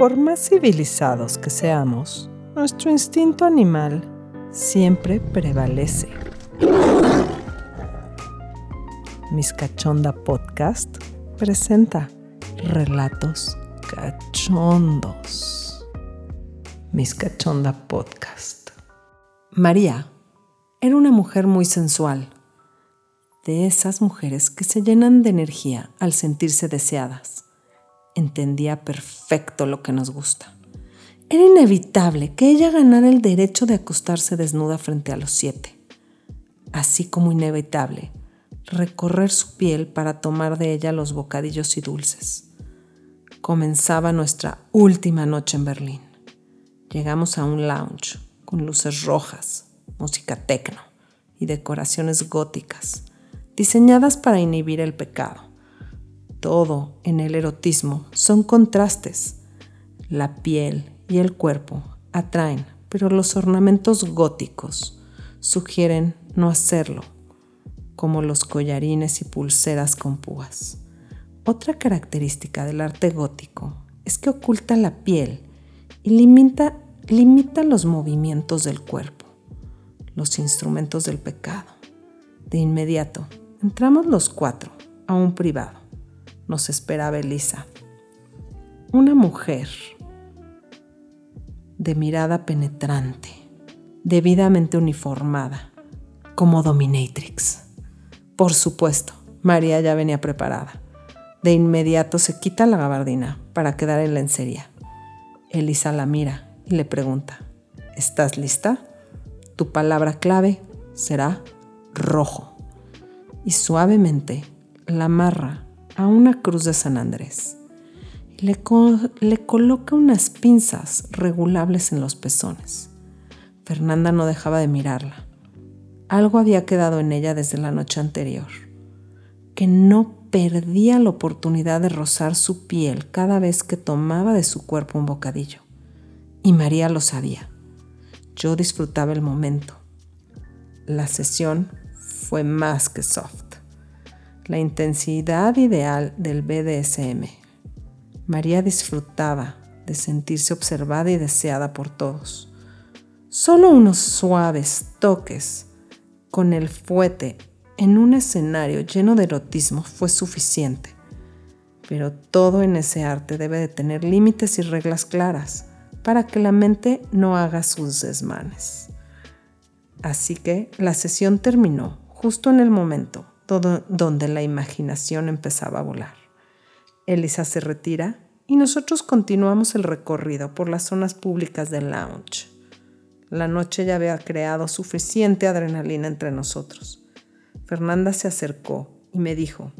Por más civilizados que seamos, nuestro instinto animal siempre prevalece. Mis Cachonda Podcast presenta relatos cachondos. Mis Cachonda Podcast. María era una mujer muy sensual, de esas mujeres que se llenan de energía al sentirse deseadas. Entendía perfecto lo que nos gusta. Era inevitable que ella ganara el derecho de acostarse desnuda frente a los siete, así como inevitable recorrer su piel para tomar de ella los bocadillos y dulces. Comenzaba nuestra última noche en Berlín. Llegamos a un lounge con luces rojas, música tecno y decoraciones góticas, diseñadas para inhibir el pecado. Todo en el erotismo son contrastes. La piel y el cuerpo atraen, pero los ornamentos góticos sugieren no hacerlo como los collarines y pulseras con púas. Otra característica del arte gótico es que oculta la piel y limita, los movimientos del cuerpo, los instrumentos del pecado. De inmediato, entramos los cuatro a un privado. Nos esperaba Elisa, una mujer de mirada penetrante, debidamente uniformada, como dominatrix. Por supuesto, María ya venía preparada. De inmediato se quita la gabardina para quedar en lencería. Elisa la mira y le pregunta, ¿estás lista? Tu palabra clave será rojo. Y suavemente la amarra a una cruz de San Andrés. Le, le coloca unas pinzas regulables en los pezones. Fernanda no dejaba de mirarla. Algo había quedado en ella desde la noche anterior, que no perdía la oportunidad de rozar su piel cada vez que tomaba de su cuerpo un bocadillo. Y María lo sabía. Yo disfrutaba el momento. La sesión fue más que soft. La intensidad ideal del BDSM. María disfrutaba de sentirse observada y deseada por todos. Solo unos suaves toques con el fuete en un escenario lleno de erotismo fue suficiente. Pero todo en ese arte debe de tener límites y reglas claras para que la mente no haga sus desmanes. Así que la sesión terminó justo en el momento donde la imaginación empezaba a volar. Elisa se retira y nosotros continuamos el recorrido por las zonas públicas del lounge. La noche ya había creado suficiente adrenalina entre nosotros. Fernanda se acercó y me dijo,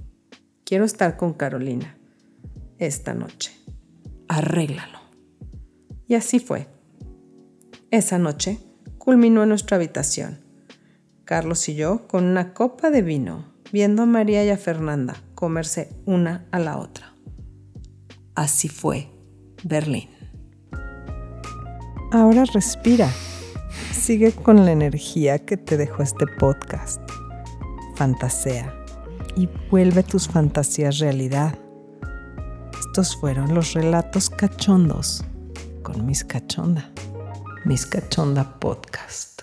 quiero estar con Carolina esta noche. Arréglalo. Y así fue. Esa noche culminó en nuestra habitación. Carlos y yo con una copa de vino, viendo a María y a Fernanda comerse una a la otra. Así fue Berlín. Ahora respira sigue con la energía que te dejó este podcast. Fantasea y vuelve tus fantasías realidad. Estos fueron los relatos cachondos con Miss Cachonda, Miss Cachonda Podcast.